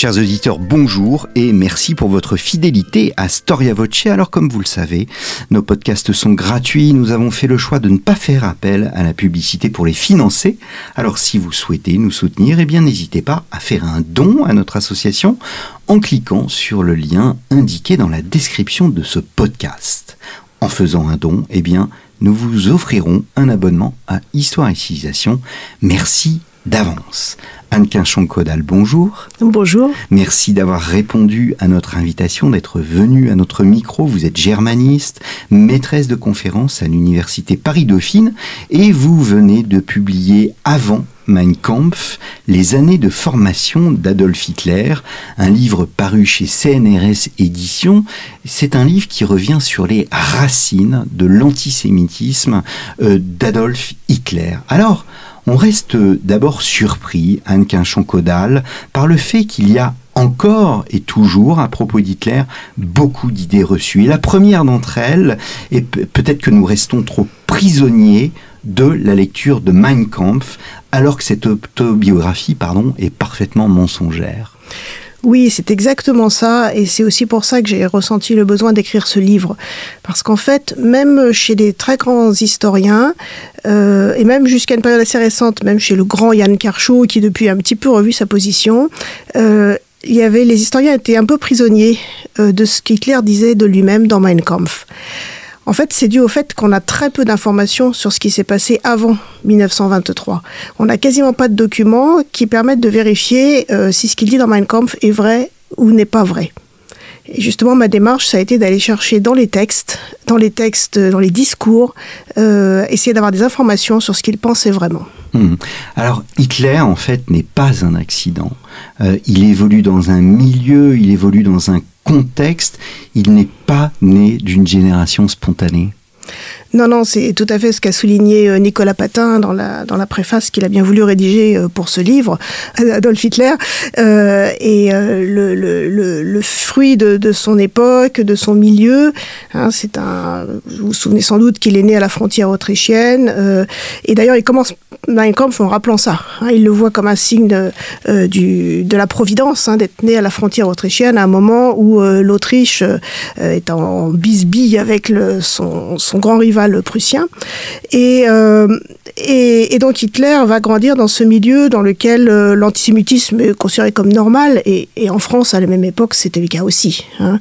Chers auditeurs, bonjour et merci pour votre fidélité à Storia Voce. Alors comme vous le savez, nos podcasts sont gratuits. Nous avons fait le choix de ne pas faire appel à la publicité pour les financer. Alors si vous souhaitez nous soutenir, eh bien n'hésitez pas à faire un don à notre association en cliquant sur le lien indiqué dans la description de ce podcast. En faisant un don, eh bien nous vous offrirons un abonnement à Histoire et Civilisation. Merci d'avance. Anne Quinchon-Caudal, bonjour. Bonjour. Merci d'avoir répondu à notre invitation, d'être venue à notre micro. Vous êtes germaniste, maîtresse de conférences à l'Université Paris-Dauphine et vous venez de publier avant Mein Kampf, Les années de formation d'Adolf Hitler, un livre paru chez CNRS Éditions. C'est un livre qui revient sur les racines de l'antisémitisme euh, d'Adolf Hitler. Alors, on reste d'abord surpris, Anne Quinchon-Caudal, par le fait qu'il y a encore et toujours, à propos d'Hitler, beaucoup d'idées reçues. Et la première d'entre elles, et peut-être que nous restons trop prisonniers de la lecture de Mein Kampf, alors que cette autobiographie pardon, est parfaitement mensongère. Oui, c'est exactement ça, et c'est aussi pour ça que j'ai ressenti le besoin d'écrire ce livre. Parce qu'en fait, même chez des très grands historiens, euh, et même jusqu'à une période assez récente, même chez le grand Yann Kershaw, qui depuis un petit peu revu sa position, euh, il y avait, les historiens étaient un peu prisonniers euh, de ce qu'Hitler disait de lui-même dans Mein Kampf. En fait, c'est dû au fait qu'on a très peu d'informations sur ce qui s'est passé avant 1923. On n'a quasiment pas de documents qui permettent de vérifier euh, si ce qu'il dit dans Mein Kampf est vrai ou n'est pas vrai. Et justement, ma démarche, ça a été d'aller chercher dans les textes, dans les textes, dans les discours, euh, essayer d'avoir des informations sur ce qu'il pensait vraiment. Hmm. Alors, Hitler, en fait, n'est pas un accident. Euh, il évolue dans un milieu, il évolue dans un contexte, il n'est pas né d'une génération spontanée. Non, non, c'est tout à fait ce qu'a souligné euh, Nicolas Patin dans la, dans la préface qu'il a bien voulu rédiger euh, pour ce livre, Adolf Hitler, euh, et le, le, le, fruit de, de, son époque, de son milieu. Hein, c'est un, vous vous souvenez sans doute qu'il est né à la frontière autrichienne, et d'ailleurs il commence Mein Kampf en rappelant ça. Hein, il le voit comme un signe de, du, de la providence hein, d'être né à la frontière autrichienne à un moment où l'Autriche est en bisbille avec son, son grand rival prussien. Euh, et, et, donc Hitler va grandir dans ce milieu dans lequel euh, l'antisémitisme est considéré comme normal, et, en France, à la même époque, c'était le cas aussi. Hein.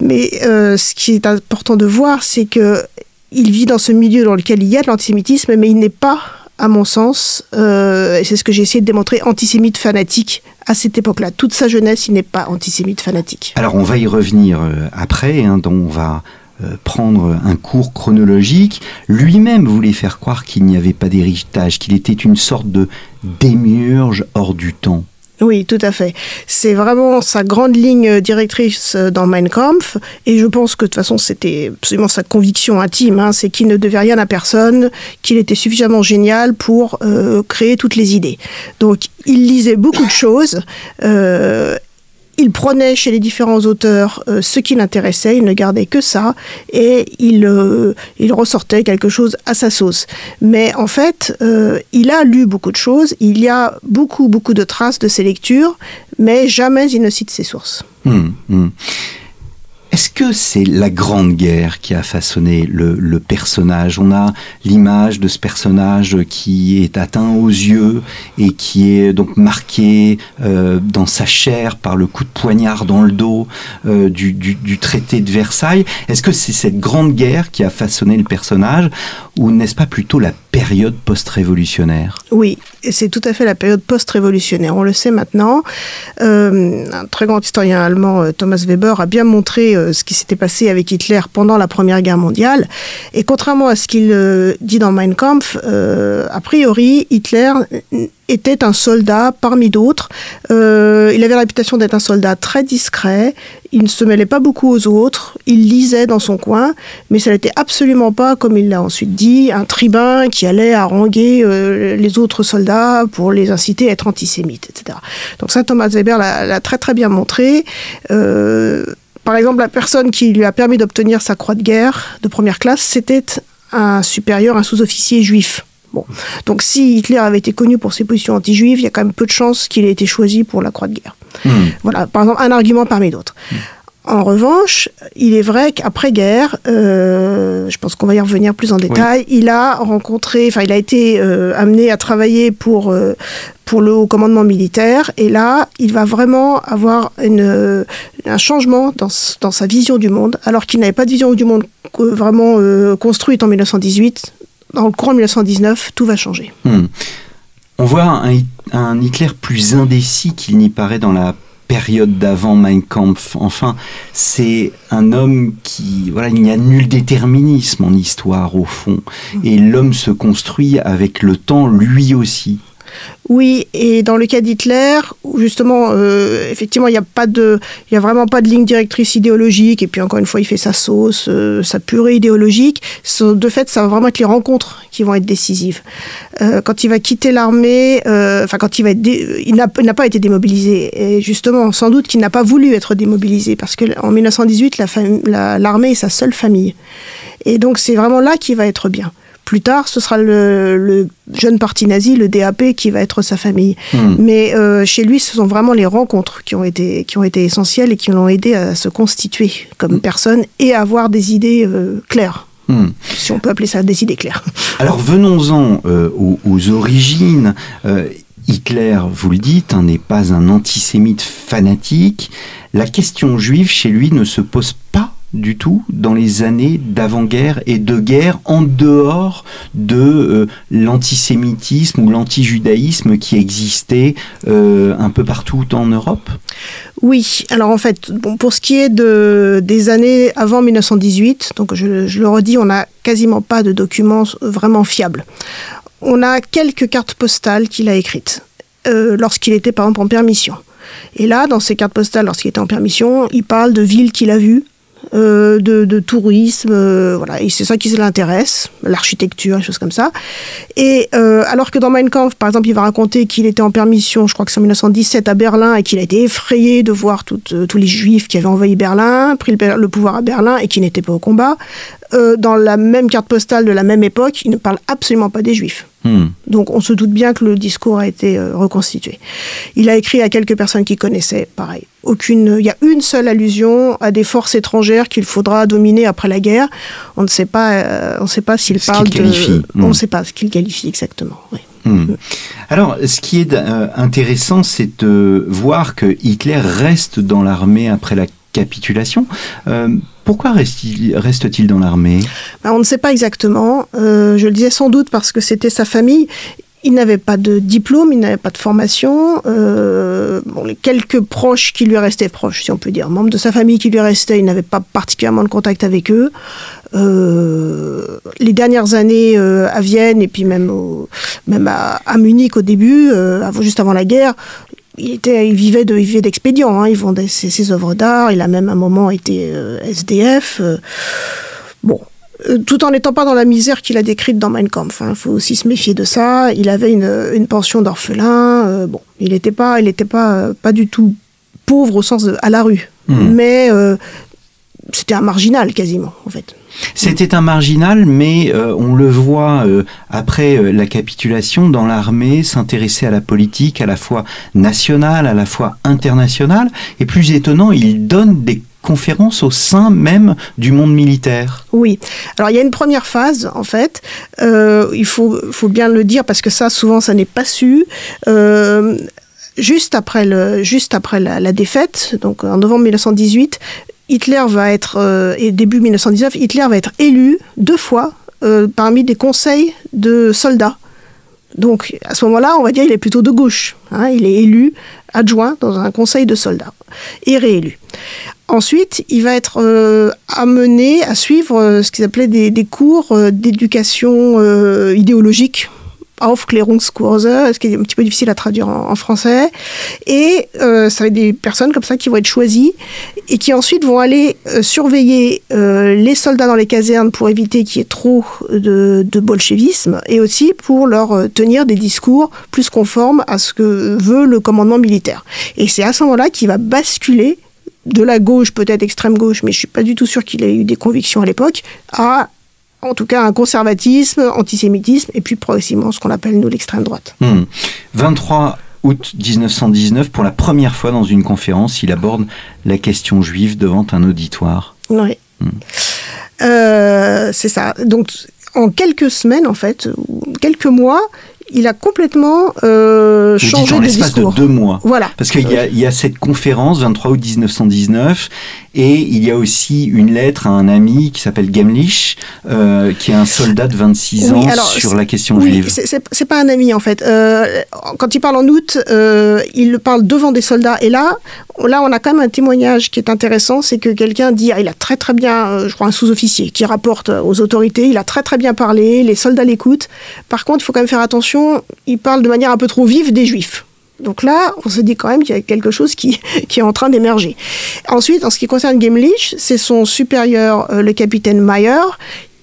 Mais euh, ce qui est important de voir, c'est que il vit dans ce milieu dans lequel il y a de l'antisémitisme, mais il n'est pas à mon sens, c'est ce que j'ai essayé de démontrer, antisémite fanatique à cette époque-là. Toute sa jeunesse, il n'est pas antisémite fanatique. Alors on va y revenir après, hein, dont on va prendre un cours chronologique, lui-même voulait faire croire qu'il n'y avait pas d'héritage, qu'il était une sorte de démiurge hors du temps. Oui, tout à fait. C'est vraiment sa grande ligne directrice dans Mein Kampf, et je pense que de toute façon c'était absolument sa conviction intime, hein, c'est qu'il ne devait rien à personne, qu'il était suffisamment génial pour euh, créer toutes les idées. Donc il lisait beaucoup de choses. Euh, il prenait chez les différents auteurs euh, ce qui l'intéressait, il ne gardait que ça, et il, euh, il ressortait quelque chose à sa sauce. Mais en fait, euh, il a lu beaucoup de choses, il y a beaucoup, beaucoup de traces de ses lectures, mais jamais il ne cite ses sources. Hum, hum. Est-ce que c'est la Grande Guerre qui a façonné le, personnage? On a l'image de ce personnage qui est atteint aux yeux et qui est donc marqué euh, dans sa chair par le coup de poignard dans le dos euh, du, du, traité de Versailles? Est-ce que c'est cette Grande Guerre qui a façonné le personnage? Ou n'est-ce pas plutôt la période post-révolutionnaire Oui, c'est tout à fait la période post-révolutionnaire. On le sait maintenant. Euh, un très grand historien allemand, euh, Thomas Weber, a bien montré euh, ce qui s'était passé avec Hitler pendant la Première Guerre mondiale. Et contrairement à ce qu'il dit dans Mein Kampf, a priori, Hitler était un soldat parmi d'autres. Euh, il avait la réputation d'être un soldat très discret. Il ne se mêlait pas beaucoup aux autres. Il lisait dans son coin, mais ça n'était absolument pas, comme il l'a ensuite dit, un tribun qui allait haranguer euh, les autres soldats pour les inciter à être antisémites, etc. Donc ça, Thomas Weber l'a très très bien montré. Euh, par exemple, la personne qui lui a permis d'obtenir sa croix de guerre de première classe, c'était un supérieur, un sous-officier juif. Bon. Donc si Hitler avait été connu pour ses positions anti-juives, il y a quand même peu de chances qu'il ait été choisi pour la croix de guerre. Hmm. Voilà, par exemple, un argument parmi d'autres. Hmm. En revanche, il est vrai qu'après-guerre, euh, je pense qu'on va y revenir plus en détail, il a rencontré, enfin il a été euh, amené à travailler pour, euh, pour le haut commandement militaire, et là, il va vraiment avoir une, un changement dans, dans sa vision du monde, alors qu'il n'avait pas de vision du monde vraiment construite en 1918, dans le courant 1919, tout va changer. Hmm. On voit un, un, Hitler plus indécis qu'il n'y paraît dans la période d'avant Mein Kampf. Enfin, c'est un homme qui, voilà, il n'y a nul déterminisme en histoire au fond, hmm. et l'homme se construit avec le temps lui aussi. Oui, et dans le cas d'Hitler, justement, euh, effectivement, il n'y a a vraiment pas de ligne directrice idéologique. Et puis encore une fois, il fait sa sauce, euh, sa purée idéologique. De fait, ça va vraiment être les rencontres qui vont être décisives. Euh, quand il va quitter l'armée, enfin quand il va être, il n'a pas été démobilisé. Et justement, sans doute qu'il n'a pas voulu être démobilisé parce que en 1918, l'armée est sa seule famille. Et donc c'est vraiment là qu'il va être bien. Plus tard, ce sera le, jeune parti nazi, le DAP, qui va être sa famille. Hmm. Mais euh, chez lui, ce sont vraiment les rencontres qui ont été, qui ont été essentielles et qui l'ont aidé à se constituer comme hmm. personne et à avoir des idées euh, claires. Hmm. Si on peut appeler ça des idées claires. Alors venons-en euh, aux, origines. Hitler, vous le dites, hein, n'est pas un antisémite fanatique. La question juive chez lui ne se pose pas du tout dans les années d'avant-guerre et de guerre en dehors de euh, l'antisémitisme ou l'antijudaïsme qui existait euh, un peu partout en Europe? Oui, alors en fait, pour ce qui est de, des années avant 1918, donc je, je le redis, on n'a quasiment pas de documents vraiment fiables. On a quelques cartes postales qu'il a écrites euh, lorsqu'il était par exemple en permission. Et là, dans ces cartes postales, lorsqu'il était en permission, il parle de villes qu'il a vues, euh, de, tourisme, euh, voilà, c'est ça qui l'intéresse, l'architecture, des choses comme ça. Et euh, alors que dans Mein Kampf, par exemple, il va raconter qu'il était en permission, je crois que c'est en 1917 à Berlin, et qu'il a été effrayé de voir tous les juifs qui avaient envahi Berlin, pris le, pouvoir à Berlin et qui n'étaient pas au combat. Dans la même carte postale de la même époque, il ne parle absolument pas des juifs. Hmm. Donc on se doute bien que le discours a été reconstitué. Il a écrit à quelques personnes qui connaissaient, pareil, aucune, il y a une seule allusion à des forces étrangères qu'il faudra dominer après la guerre. On ne sait pas, euh, on ne sait pas s'il parle de, on ne sait pas ce qu'il qualifie exactement. Hmm. Alors, ce qui est euh, intéressant, c'est de voir que Hitler reste dans l'armée après la capitulation. Euh, pourquoi reste-t-il dans l'armée? Ben, On ne sait pas exactement. je le disais sans doute parce que c'était sa famille. Il n'avait pas de diplôme, il n'avait pas de formation. Euh, les quelques proches qui lui restaient proches, si on peut dire, membres de sa famille qui lui restaient, il n'avait pas particulièrement de contact avec eux. Euh, les dernières années euh, à Vienne et puis même, même à, Munich au début, juste avant la guerre, il, était, il vivait de, il d'expédients. Hein. il vendait ses, ses œuvres d'art. Il a même à un moment été SDF. bon, euh, tout en n'étant pas dans la misère qu'il a décrite dans Mein Kampf. Il hein. faut aussi se méfier de ça. Il avait une, pension d'orphelin. Euh, bon, il n'était pas, il était pas, euh, pas du tout pauvre au sens de à la rue, hmm. mais c'était un marginal quasiment en fait. C'était un marginal, mais on le voit après la capitulation dans l'armée s'intéresser à la politique à la fois nationale, à la fois internationale, et plus étonnant, il donne des conférences au sein même du monde militaire Oui. Alors il y a une première phase, en fait. Euh, il faut, faut, bien le dire parce que ça, souvent, ça n'est pas su. Euh, juste après, le, juste après la, défaite, donc en novembre 1918, Hitler va être, euh, et début 1919, Hitler va être élu deux fois parmi des conseils de soldats. Donc à ce moment-là, on va dire il est plutôt de gauche. Hein. il est élu adjoint dans un conseil de soldats et réélu. Ensuite, il va être euh, amené à suivre euh, ce qu'ils appelaient des, cours euh, d'éducation idéologique Aufklärungskurse, ce qui est un petit peu difficile à traduire en, français. Et euh, ça va être des personnes comme ça qui vont être choisies et qui ensuite vont aller euh, surveiller euh, les soldats dans les casernes pour éviter qu'il y ait trop de, de bolchevisme et aussi pour leur tenir des discours plus conformes à ce que veut le commandement militaire. Et c'est à ce moment-là qu'il va basculer de la gauche, peut-être extrême gauche, mais je suis pas du tout sûr qu'il ait eu des convictions à l'époque, à en tout cas un conservatisme, antisémitisme, et puis progressivement ce qu'on appelle nous l'extrême droite. 23 hmm. août 1919, pour la première fois dans une conférence, il aborde la question juive devant un auditoire. Oui. Hmm. Euh, c'est ça. Donc en quelques semaines, en fait, quelques mois, il a complètement euh, changé de discours. de deux mois. Voilà. Parce qu'il y, y, a cette conférence 23 août 1919 et il y a aussi une lettre à un ami qui s'appelle Gemlich, euh, qui est un soldat de 26 ans sur la question oui, juive. C'est pas un ami en fait. Euh, quand il parle en août, il parle devant des soldats. Et là, là, on a quand même un témoignage qui est intéressant, c'est que quelqu'un dit, ah, il a très très bien, je crois un sous-officier, qui rapporte aux autorités, il a très très bien parlé, les soldats l'écoutent. Par contre, il faut quand même faire attention, il parle de manière un peu trop vive des juifs. Donc là, on se dit quand même qu'il y a quelque chose qui, est en train d'émerger. Ensuite, en ce qui concerne Gemlich, c'est son supérieur, euh, le capitaine Mayer,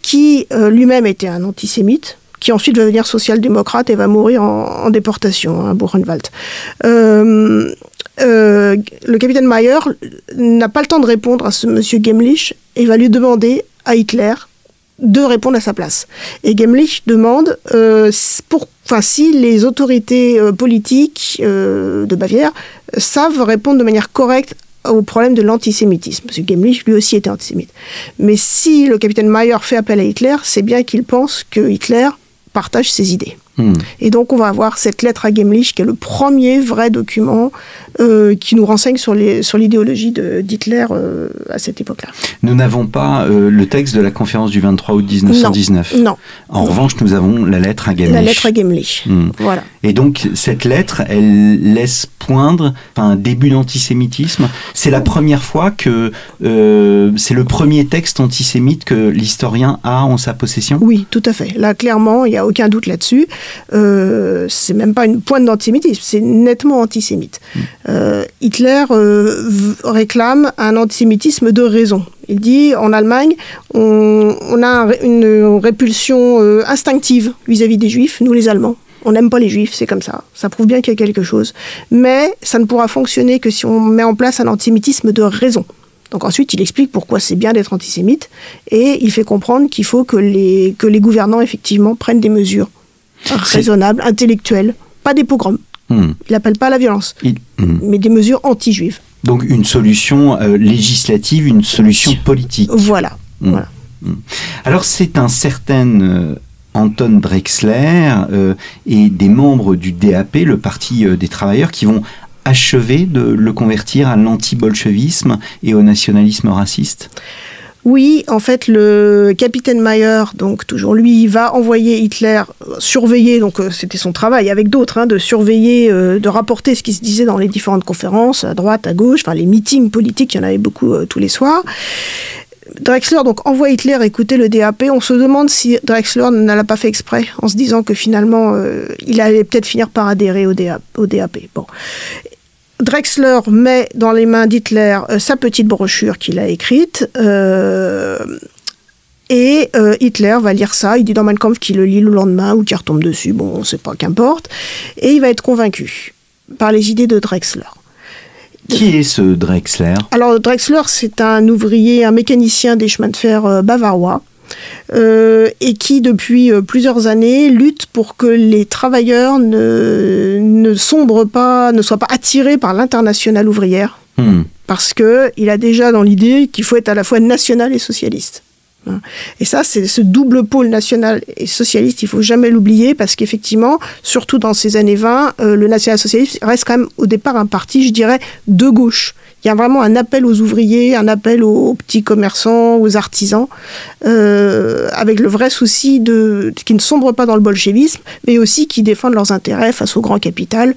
qui euh, lui-même était un antisémite, qui ensuite va devenir social-démocrate et va mourir en, déportation à Buchenwald. Euh, le capitaine Mayer n'a pas le temps de répondre à ce monsieur Gemlich et va lui demander à Hitler de répondre à sa place. Et Gemlich demande euh, pour, enfin, si les autorités euh, politiques euh, de Bavière savent répondre de manière correcte au problème de l'antisémitisme. Parce que Gemlich, lui aussi, était antisémite. Mais si le capitaine Mayer fait appel à Hitler, c'est bien qu'il pense que Hitler partage ses idées. Hmm. Et donc on va avoir cette lettre à Gemlich qui est le premier vrai document euh, qui nous renseigne sur l'idéologie sur d'Hitler euh, à cette époque-là. Nous n'avons pas euh, le texte de la conférence du 23 août 1919. Non. En revanche, nous avons la lettre à Gemlich. La lettre à Gemlich. Hmm. Voilà. Et donc cette lettre, elle laisse poindre un début d'antisémitisme. C'est la première fois que c'est le premier texte antisémite que l'historien a en sa possession? Oui, tout à fait. Là, clairement, il n'y a aucun doute là-dessus. Euh, c'est même pas une pointe d'antisémitisme, c'est nettement antisémite. Mm. Euh, Hitler euh, réclame un antisémitisme de raison. Il dit en Allemagne, on, a une répulsion instinctive vis-à-vis des Juifs, nous les Allemands. On n'aime pas les juifs, c'est comme ça. Ça prouve bien qu'il y a quelque chose. Mais ça ne pourra fonctionner que si on met en place un antisémitisme de raison. Donc ensuite, il explique pourquoi c'est bien d'être antisémite et il fait comprendre qu'il faut que les, que les gouvernants, effectivement, prennent des mesures raisonnable, intellectuel, pas des pogroms. Hmm. Il n'appelle pas la violence, hmm. mais des mesures anti-juives. Donc une solution euh, législative, une solution politique. Voilà. Hmm. voilà. Alors c'est un certain euh, Anton Drexler euh, et des membres du DAP, le Parti des travailleurs, qui vont achever de le convertir à l'anti-bolchevisme et au nationalisme raciste? Oui, en fait, le capitaine Mayer, donc toujours lui, va envoyer Hitler surveiller, donc euh, c'était son travail avec d'autres, hein, de surveiller, euh, de rapporter ce qui se disait dans les différentes conférences, à droite, à gauche, enfin les meetings politiques, il y en avait beaucoup euh, tous les soirs. Drexler donc envoie Hitler écouter le DAP. On se demande si Drexler ne l'a pas fait exprès, en se disant que finalement il allait peut-être finir par adhérer au, DAP. Bon. Drexler met dans les mains d'Hitler euh, sa petite brochure qu'il a écrite. Euh, et euh, Hitler va lire ça, il dit dans Mein Kampf qu'il le lit le lendemain ou qu'il retombe dessus, bon, on ne sait pas, qu'importe. Et il va être convaincu par les idées de Drexler. Qui est ce Drexler? Alors Drexler, c'est un ouvrier, un mécanicien des chemins de fer bavarois. Euh, et qui, depuis euh, plusieurs années, lutte pour que les travailleurs ne, ne sombrent pas, ne soient pas attirés par l'internationale ouvrière. Hmm. Parce qu'il a déjà dans l'idée qu'il faut être à la fois national et socialiste. Hein. Et ça, c'est ce double pôle national et socialiste, il faut jamais l'oublier, parce qu'effectivement, surtout dans ces années 20, euh, le national-socialiste reste quand même au départ un parti, je dirais, de gauche. Il y a vraiment un appel aux ouvriers, un appel aux, petits commerçants, aux artisans, euh, avec le vrai souci de qui ne sombrent pas dans le bolchevisme, mais aussi qui défendent leurs intérêts face au grand capital,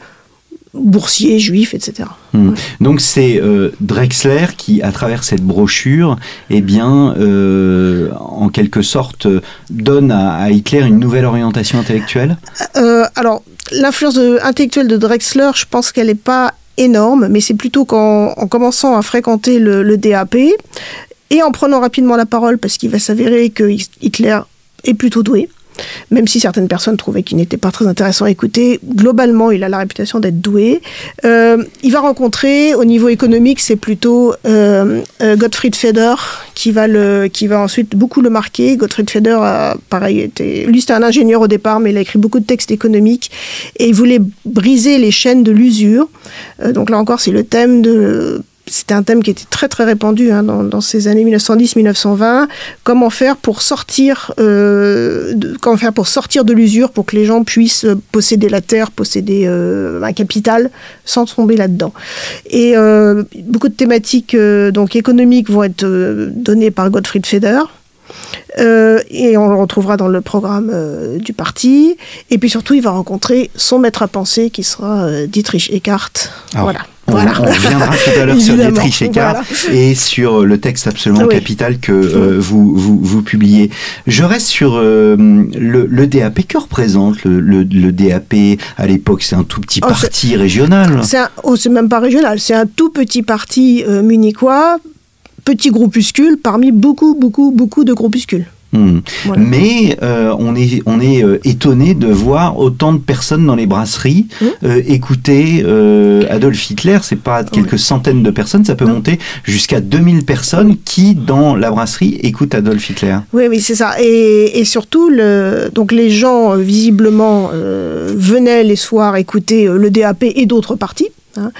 boursiers, juifs, etc. Hmm. Donc c'est euh, Drexler qui, à travers cette brochure, eh bien, euh, en quelque sorte, donne à, Hitler une nouvelle orientation intellectuelle? Euh, Alors, l'influence intellectuelle de Drexler, je pense qu'elle n'est pas énorme, mais c'est plutôt qu'en en commençant à fréquenter le, le DAP et en prenant rapidement la parole, parce qu'il va s'avérer que Hitler est plutôt doué, même si certaines personnes trouvaient qu'il n'était pas très intéressant à écouter, globalement, il a la réputation d'être doué. Euh, il va rencontrer, au niveau économique, c'est plutôt euh, euh, Gottfried Feder qui va, le, qui va ensuite beaucoup le marquer. Gottfried Feder, a, pareil, était, lui c'était un ingénieur au départ, mais il a écrit beaucoup de textes économiques et il voulait briser les chaînes de l'usure. donc là encore, c'est le thème de c'était un thème qui était très très répandu hein, dans, ces années 1910-1920. Comment faire pour sortir, euh, de, comment faire pour sortir de l'usure, pour que les gens puissent posséder la terre, posséder euh, un capital, sans tomber là-dedans. Et euh, beaucoup de thématiques donc économiques vont être données par Gottfried Feder. Et on le retrouvera dans le programme du parti. Et puis surtout, il va rencontrer son maître à penser qui sera Dietrich Eckart. Ah voilà. On, reviendra tout à l'heure sur Dietrich Eckart et sur le texte absolument capital que euh, vous, vous, vous, publiez. Je reste sur euh, le, DAP. Que représente le, DAP à l'époque C'est un tout petit oh, parti régional oh, C'est même pas régional, c'est un tout petit parti euh, munichois, petit groupuscule parmi beaucoup, beaucoup, beaucoup de groupuscules. Hmm. Mais euh, on est, on est euh, étonné de voir autant de personnes dans les brasseries euh, écouter Adolf Hitler. C'est pas quelques centaines de personnes, ça peut monter jusqu'à 2000 personnes qui, dans la brasserie, écoutent Adolf Hitler. Oui, oui, c'est ça. Et, et, surtout, le, donc les gens, visiblement, venaient les soirs écouter le DAP et d'autres partis. Hein.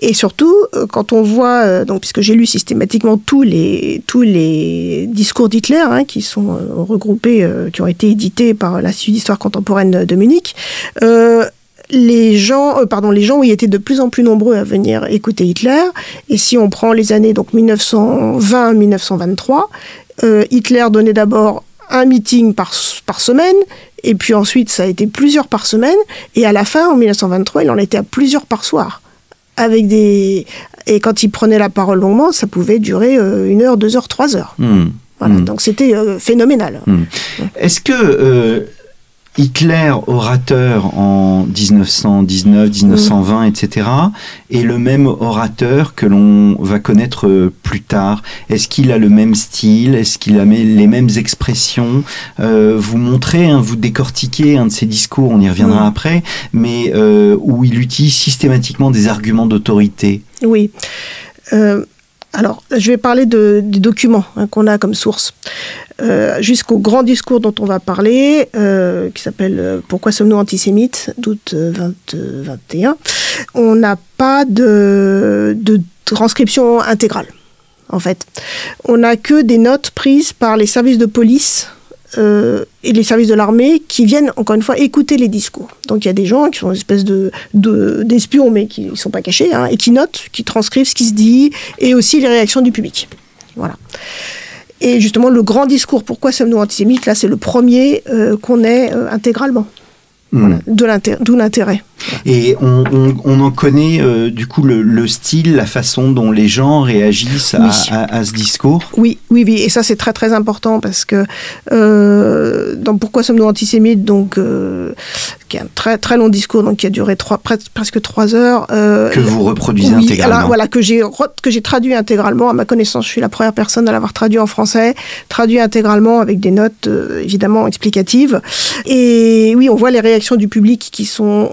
Et surtout, euh, quand on voit, euh, donc, puisque j'ai lu systématiquement tous les, tous les discours d'Hitler hein, qui sont euh, regroupés, qui ont été édités par l'Institut d'histoire contemporaine de Munich, les gens, pardon, les gens, étaient de plus en plus nombreux à venir écouter Hitler. Et si on prend les années donc 1920-1923, Hitler donnait d'abord un meeting par semaine, et puis ensuite ça a été plusieurs par semaine, et à la fin, en 1923, il en était à plusieurs par soir avec des et quand il prenait la parole longuement, ça pouvait durer euh, une heure, deux heures, trois heures. Hmm. Voilà, hmm. donc c'était euh, phénoménal. Hmm. Est-ce que euh, Hitler, orateur en 1919, 1920, etc., est le même orateur que l'on va connaître euh, plus tard Est-ce qu'il a le même style? Est-ce qu'il a les mêmes expressions? Euh, Vous montrez, hein, vous décortiquez un de ses discours, on y reviendra mm. après, mais euh, où il utilise systématiquement des arguments d'autorité. Oui. Alors, je vais parler des documents hein, qu'on a comme source. Euh, jusqu'au grand discours dont on va parler, euh, qui s'appelle euh, Pourquoi sommes-nous antisémites d'août 2021, on n'a pas de, transcription intégrale, en fait. On n'a que des notes prises par les services de police et les services de l'armée qui viennent, encore une fois, écouter les discours. Donc il y a des gens qui sont une espèce de, d'espions, mais qui ne sont pas cachés, hein, et qui notent, qui transcrivent ce qui se dit, et aussi les réactions du public. Voilà. Et justement, le grand discours, pourquoi sommes-nous antisémites, là, c'est le premier euh, qu'on ait euh, intégralement. Hmm. d'où l'intérêt. Et on, en connaît euh, du coup le, style, la façon dont les gens réagissent à, ce discours Oui, oui, oui. Et ça, c'est très très important parce que euh, dans Pourquoi sommes-nous antisémites donc, euh, qui est un très très long discours donc, qui a duré trois, presque trois heures. que vous reproduisez intégralement Voilà, que j'ai traduit intégralement. À ma connaissance, je suis la première personne à l'avoir traduit en français, traduit intégralement avec des notes évidemment explicatives. Et oui, on voit les réactions du public qui sont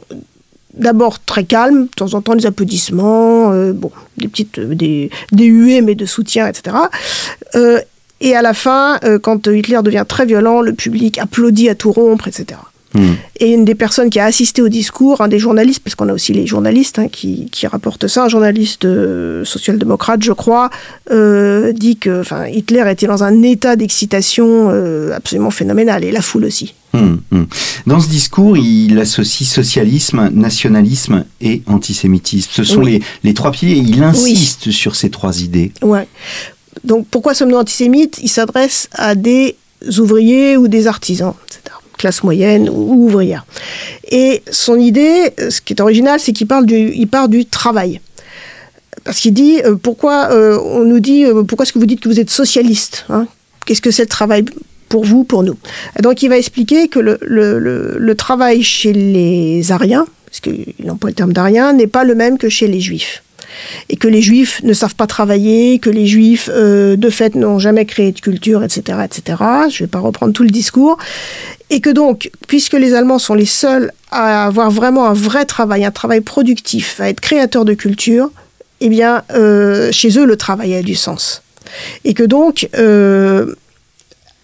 d'abord très calme, de temps en temps des applaudissements, euh, bon, des petites, euh, des, huées mais de soutien, etc. Euh, et à la fin, quand Hitler devient très violent, le public applaudit à tout rompre, etc. Hmm. Et une des personnes qui a assisté au discours, un des journalistes, parce qu'on a aussi les journalistes hein, qui, qui, rapportent ça, un journaliste social-démocrate, je crois, dit que Hitler était dans un état d'excitation absolument phénoménal, et la foule aussi. Hum, hum. Dans ce discours, il associe socialisme, nationalisme et antisémitisme. Ce sont les, les, trois piliers et il insiste sur ces trois idées. Ouais. Donc pourquoi sommes-nous antisémites? Il s'adresse à des ouvriers ou des artisans, classe moyenne ou ouvrière. Et son idée, ce qui est original, c'est qu'il parle du, il part du travail. Parce qu'il dit, euh, pourquoi euh, on nous dit, euh, pourquoi est-ce que vous dites que vous êtes socialiste hein? Qu'est-ce que c'est le travail pour vous, pour nous? Donc il va expliquer que le, le, travail chez les Ariens, parce qu'il emploie le terme d'Ariens, n'est pas le même que chez les Juifs et que les juifs ne savent pas travailler, que les juifs, euh, de fait, n'ont jamais créé de culture, etc., etc. Je ne vais pas reprendre tout le discours. Et que donc, puisque les Allemands sont les seuls à avoir vraiment un vrai travail, un travail productif, à être créateurs de culture, eh bien, euh, chez eux, le travail a du sens. Et que donc, euh,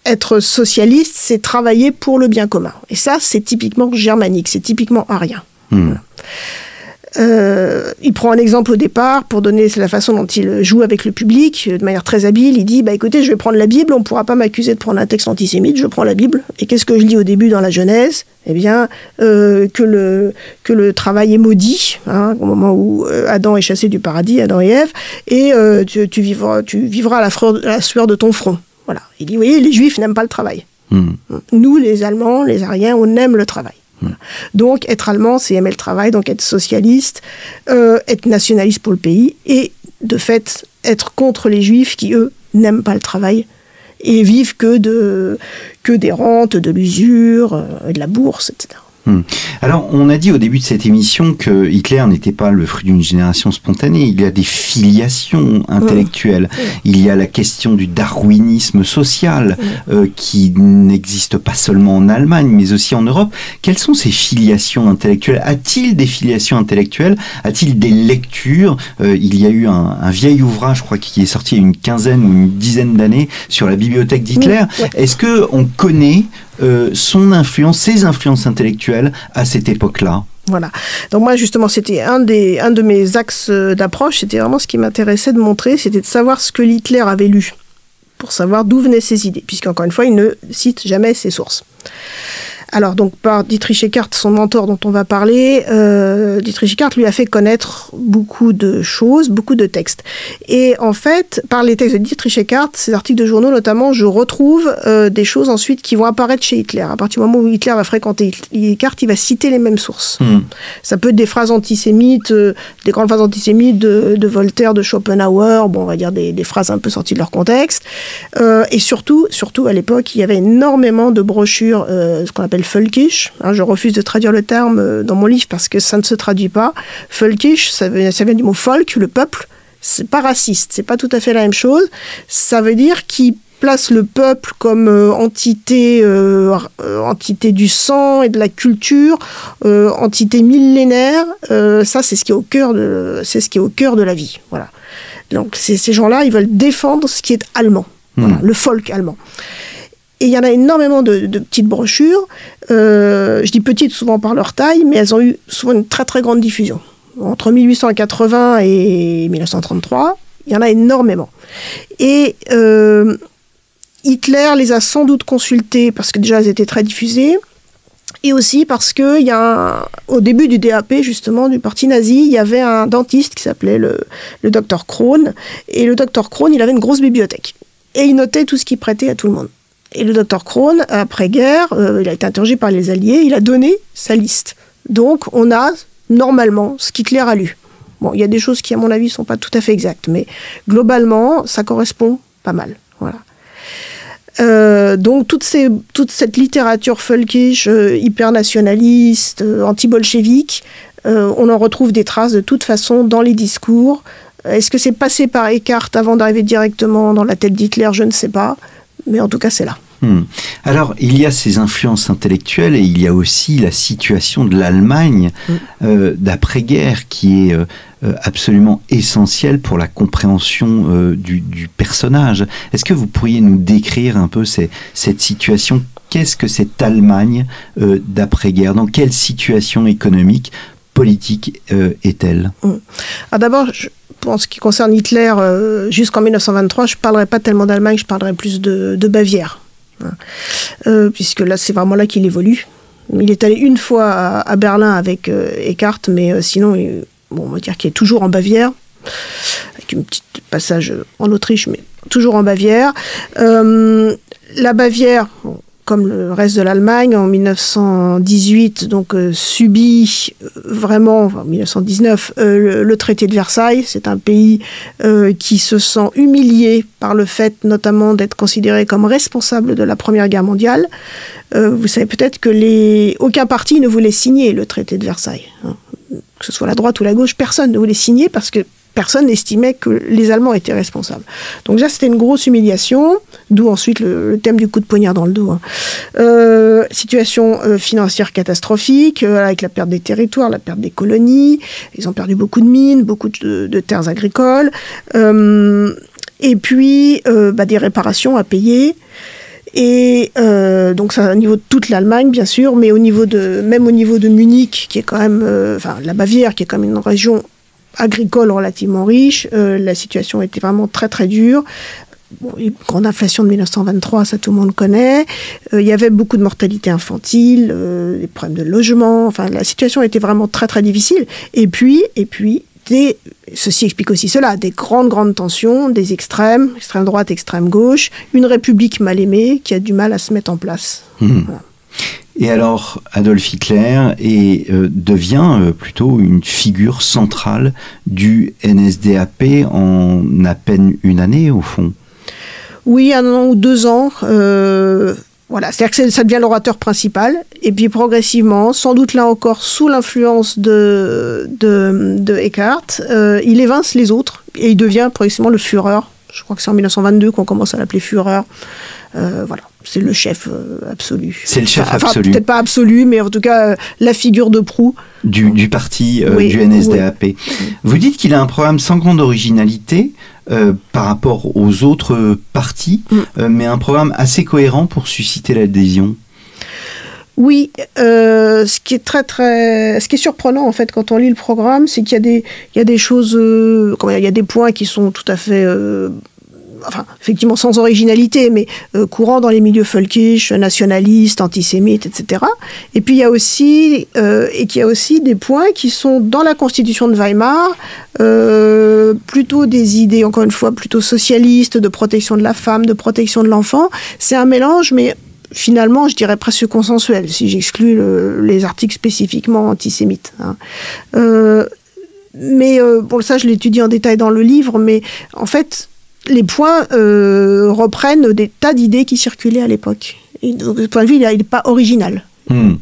être socialiste, c'est travailler pour le bien commun. Et ça, c'est typiquement germanique, c'est typiquement arien. Mmh. Voilà. Euh, il prend un exemple au départ pour donner la façon dont il joue avec le public de manière très habile. Il dit bah écoutez, je vais prendre la Bible, on ne pourra pas m'accuser de prendre un texte antisémite. Je prends la Bible et qu'est-ce que je lis au début dans la Genèse? Eh bien euh, que le que le travail est maudit hein, au moment où euh, Adam est chassé du paradis, Adam et Ève, et euh, tu, tu, vivras tu vivras à la, freur, la sueur de ton front. Voilà. Il dit oui, les Juifs n'aiment pas le travail. Mmh. Nous, les Allemands, les Ariens, on aime le travail. Donc être allemand, c'est aimer le travail, donc être socialiste, euh, être nationaliste pour le pays, et de fait être contre les juifs qui, eux, n'aiment pas le travail et vivent que, de, que des rentes, de l'usure, euh, de la bourse, etc. Hmm. Alors, on a dit au début de cette émission que Hitler n'était pas le fruit d'une génération spontanée. Il y a des filiations intellectuelles. Il y a la question du darwinisme social euh, qui n'existe pas seulement en Allemagne, mais aussi en Europe. Quelles sont ces filiations intellectuelles? A-t-il des filiations intellectuelles? A-t-il des lectures? Euh, Il y a eu un, un, vieil ouvrage, je crois, qui est sorti il y a une quinzaine ou une dizaine d'années sur la bibliothèque d'Hitler. Est-ce que on connaît euh, son influence, ses influences intellectuelles à cette époque-là voilà. Donc moi justement c'était un un de mes axes d'approche, c'était vraiment ce qui m'intéressait de montrer, c'était de savoir ce que Hitler avait lu pour savoir d'où venaient ses idées, puisqu'encore une fois il ne cite jamais ses sources. Alors donc par Dietrich Eckart, son mentor dont on va parler, euh, Dietrich Eckart lui a fait connaître beaucoup de choses, beaucoup de textes. Et en fait, par les textes de Dietrich Eckart, ces articles de journaux notamment, je retrouve euh, des choses ensuite qui vont apparaître chez Hitler. À partir du moment où Hitler va fréquenter Eckart, il va citer les mêmes sources. Mmh. Ça peut être des phrases antisémites, euh, des grandes phrases antisémites de, de, Voltaire, de Schopenhauer, bon on va dire des, des, phrases un peu sorties de leur contexte. Et surtout, surtout à l'époque, il y avait énormément de brochures, ce qu'on appelle Völkisch. Hein, je refuse de traduire le terme dans mon livre parce que ça ne se traduit pas. Völkisch, ça, ça vient du mot folk, le peuple. C'est pas raciste, c'est pas tout à fait la même chose. Ça veut dire qu'il place le peuple comme euh, entité, euh, entité du sang et de la culture, euh, entité millénaire. ça, c'est ce qui est au cœur de, c'est ce qui est au cœur de la vie. Voilà. Donc ces gens-là, ils veulent défendre ce qui est allemand, mmh. voilà, le folk allemand. Et il y en a énormément de, petites brochures. Euh, je dis petites souvent par leur taille, mais elles ont eu souvent une très très grande diffusion. Entre 1880 et 1933, il y en a énormément. Et euh, Hitler les a sans doute consultées parce que déjà elles étaient très diffusées. Et aussi parce que y a au début du DAP justement du parti nazi, il y avait un dentiste qui s'appelait le, le docteur Krohn. Et le docteur Krohn, il avait une grosse bibliothèque. Et il notait tout ce qu'il prêtait à tout le monde. Et le docteur Krohn, après-guerre, euh, il a été interrogé par les Alliés, il a donné sa liste. Donc on a normalement ce qu'Hitler a lu. Bon, il y a des choses qui, à mon avis, ne sont pas tout à fait exactes, mais globalement, ça correspond pas mal. Voilà. Euh, donc toute, ces, cette littérature folkish, euh, hyper nationaliste, anti-bolchevique, on en retrouve des traces de toute façon dans les discours. Est-ce que c'est passé par Eckhart avant d'arriver directement dans la tête d'Hitler? Je ne sais pas mais en tout cas c'est là. Hmm. Alors, il y a ces influences intellectuelles et il y a aussi la situation de l'Allemagne hmm. euh, d'après-guerre qui est euh, absolument essentielle pour la compréhension euh, du, du, personnage. Est-ce que vous pourriez nous décrire un peu ces, cette situation? Qu'est-ce que cette Allemagne euh, d'après-guerre? Dans quelle situation économique, politique euh, est-elle? Hmm. D'abord, pour ce qui concerne Hitler, euh, jusqu'en 1923, je ne parlerai pas tellement d'Allemagne, je parlerai plus de, Bavière. Euh, puisque là, c'est vraiment là qu'il évolue. Il est allé une fois à, Berlin avec euh, Eckhart, mais euh, sinon, on va dire qu'il est toujours en Bavière, avec un petit passage en Autriche, mais toujours en Bavière. La Bavière, comme le reste de l'Allemagne, en 1918, donc euh, subit euh, vraiment, en 1919, euh, le, traité de Versailles. C'est un pays qui se sent humilié par le fait, notamment, d'être considéré comme responsable de la Première Guerre mondiale. vous savez peut-être que les... aucun parti ne voulait signer le traité de Versailles. Hein. Que ce soit la droite ou la gauche, personne ne voulait signer parce que personne n'estimait que les Allemands étaient responsables. Donc déjà, c'était une grosse humiliation, d'où ensuite le, thème du coup de poignard dans le dos. Hein. Euh, situation euh, financière catastrophique, euh, avec la perte des territoires, la perte des colonies. Ils ont perdu beaucoup de mines, beaucoup de, terres agricoles. et puis, bah, des réparations à payer. Et donc ça au niveau de toute l'Allemagne bien sûr, mais au même au niveau de Munich qui est quand même, enfin la Bavière qui est quand même une région agricole relativement riche. Euh, la situation était vraiment très très dure. Bon, grande inflation de 1923, ça tout le monde connaît. Euh, il y avait beaucoup de mortalité infantile, euh, des problèmes de logement. Enfin, la situation était vraiment très très difficile. Et puis, et puis, des, ceci explique aussi cela, des grandes grandes tensions, des extrêmes, extrême droite, extrême gauche, une république mal aimée qui a du mal à se mettre en place. Mmh. Et alors, Adolf Hitler euh, devient euh, plutôt une figure centrale du NSDAP en à peine une année, au fond. Oui, un an ou deux ans. Euh, voilà, c'est-à-dire que ça devient l'orateur principal. Et puis progressivement, sans doute là encore sous l'influence de, de, Eckhart, il évince les autres et il devient progressivement le Führer. Je crois que c'est en 1922 qu'on commence à l'appeler Führer. voilà c'est le chef euh, absolu. C'est le chef absolu. Peut-être pas absolu, mais en tout cas euh, la figure de proue. Du, parti euh, du NSDAP. Vous dites qu'il a un programme sans grande originalité par rapport aux autres partis, mm. mais un programme assez cohérent pour susciter l'adhésion. Oui, ce qui est très très, ce qui est surprenant en fait quand on lit le programme, c'est qu'il y a des, il y a des choses, il y a des points qui sont tout à fait enfin, effectivement sans originalité, mais euh, courant dans les milieux folkish, nationalistes, antisémites, etc. Et puis il y a aussi, euh, et qu'il y a aussi des points qui sont dans la constitution de Weimar, euh, plutôt des idées, encore une fois, plutôt socialistes, de protection de la femme, de protection de l'enfant. C'est un mélange, mais finalement, je dirais presque consensuel, si j'exclus les articles spécifiquement antisémites. Hein. mais bon, ça, je l'étudie en détail dans le livre, mais en fait, les points euh, reprennent des tas d'idées qui circulaient à l'époque. de ce point de vue, il n'est pas original. Hmm.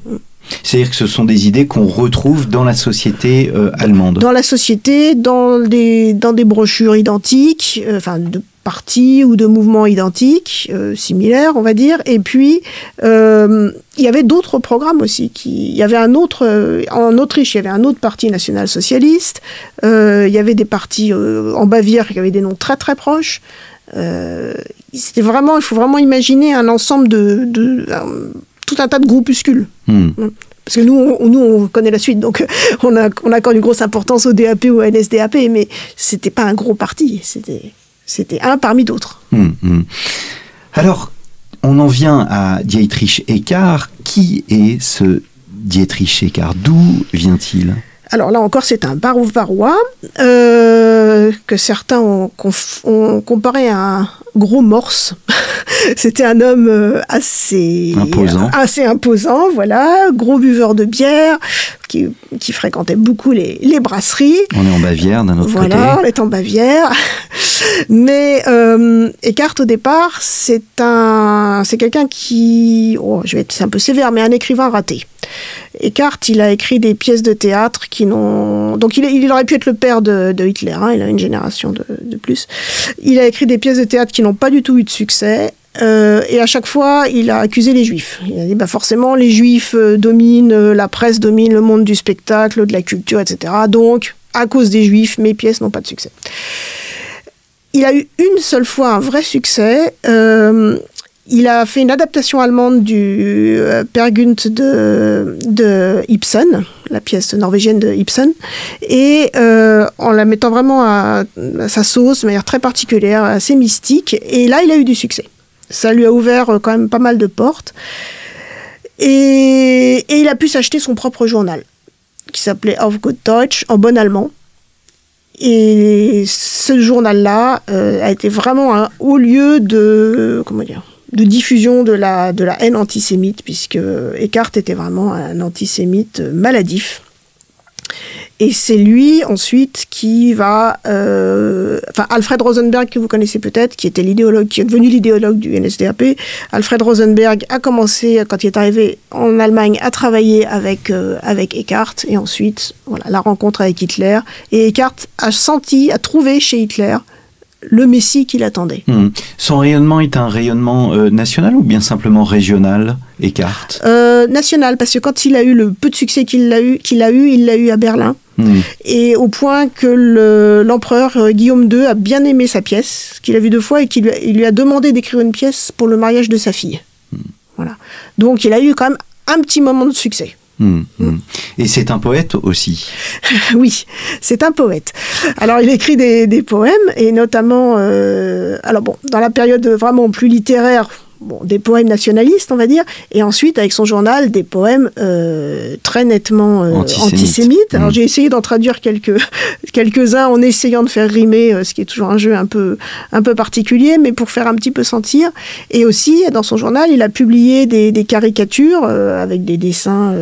C'est-à-dire que ce sont des idées qu'on retrouve dans la société euh, allemande. Dans la société, dans des, dans des brochures identiques, euh, enfin de partis ou de mouvements identiques, euh, similaires, on va dire. Et puis, euh, il y avait d'autres programmes aussi. Qui, il y avait un autre, euh, en Autriche, il y avait un autre parti national-socialiste. il y avait des partis en Bavière qui avaient des noms très très proches. c'était vraiment, il faut vraiment imaginer un ensemble de, tout un tas de groupuscules. Hmm. Parce que nous on, nous, on connaît la suite, donc on, a, on accorde une grosse importance au DAP ou au NSDAP, mais c'était pas un gros parti. C'était c'était un parmi d'autres. Hum, hum. Alors, on en vient à Dietrich Eckart. Qui est ce Dietrich Eckart? D'où vient-il? Alors là encore, c'est un barouf barois euh, que certains ont, comparé à un gros morse. C'était un homme euh, assez imposant. assez imposant, voilà, gros buveur de bière, qui, fréquentait beaucoup les, brasseries. On est en Bavière d'un autre côté. Voilà, on est en Bavière. Mais euh, Eckhart, au départ, c'est un, c'est quelqu'un qui, oh, je vais être un peu sévère, mais un écrivain raté. Eckhart, il a écrit des pièces de théâtre qui n'ont... Donc il, aurait pu être le père de, Hitler, hein, il a une génération de, plus. Il a écrit des pièces de théâtre qui n'ont pas du tout eu de succès. Euh, et à chaque fois, il a accusé les juifs. Il a dit bah forcément, les juifs euh, dominent, euh, la presse domine le monde du spectacle, de la culture, etc. Donc, à cause des juifs, mes pièces n'ont pas de succès. Il a eu une seule fois un vrai succès. Il a fait une adaptation allemande du euh, Per Gunt de, Ibsen, la pièce norvégienne de Ibsen, et euh, en la mettant vraiment à, sa sauce, de manière très particulière, assez mystique. Et là, il a eu du succès. Ça lui a ouvert quand même pas mal de portes. Et, il a pu s'acheter son propre journal, qui s'appelait Auf Gut Deutsch, en bon allemand. Et ce journal-là euh, a été vraiment un haut lieu de, comment dire, de diffusion de la, de la haine antisémite, puisque Eckhart était vraiment un antisémite maladif. Et c'est lui ensuite qui va, euh, enfin Alfred Rosenberg que vous connaissez peut-être, qui était l'idéologue, qui est devenu l'idéologue du NSDAP. Alfred Rosenberg a commencé quand il est arrivé en Allemagne à travailler avec euh, avec Eckhart et ensuite voilà la rencontre avec Hitler et Eckhart a senti, a trouvé chez Hitler le Messie qu'il attendait. Hmm. Son rayonnement est un rayonnement euh, national ou bien simplement régional, Eckhart? Euh, National, parce que quand il a eu le peu de succès qu'il a eu, qu'il a eu, il l'a eu à Berlin. Hmm. Et au point que l'empereur euh, Guillaume II a bien aimé sa pièce, qu'il a vu deux fois, et qu'il lui, il lui a demandé d'écrire une pièce pour le mariage de sa fille. Hmm. Voilà. Donc il a eu quand même un petit moment de succès. Hmm, et c'est un poète aussi. oui, c'est un poète. Alors il écrit des, poèmes et notamment, euh, dans la période vraiment plus littéraire, bon, des poèmes nationalistes, on va dire, et ensuite, avec son journal, des poèmes euh, très nettement euh, antisémites. Alors, mmh. j'ai essayé d'en traduire quelques, quelques-uns en essayant de faire rimer, euh, ce qui est toujours un jeu un peu, un peu particulier, mais pour faire un petit peu sentir. Et aussi, dans son journal, il a publié des, des caricatures avec des dessins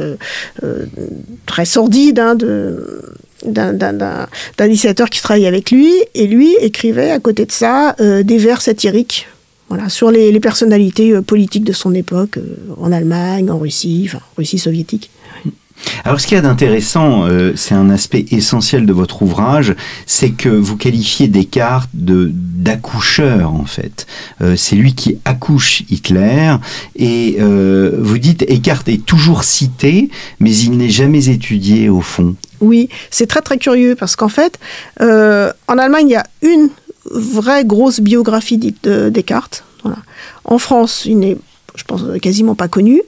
très sordides hein, de d'un dessinateur qui travaillait avec lui, et lui écrivait à côté de ça des vers satiriques voilà, sur les, personnalités euh, politiques de son époque, euh, en Allemagne, en Russie, enfin, Russie soviétique. Alors, ce qu'il y a d'intéressant, euh, c'est un aspect essentiel de votre ouvrage, c'est que vous qualifiez Descartes de d'accoucheur en fait. c'est lui qui accouche Hitler et vous dites Eckhart est toujours cité, mais il n'est jamais étudié au fond. Oui, c'est très très curieux parce qu'en fait, en Allemagne, il y a une vraie grosse biographie de Descartes. En France, il n'est je pense, quasiment pas connu.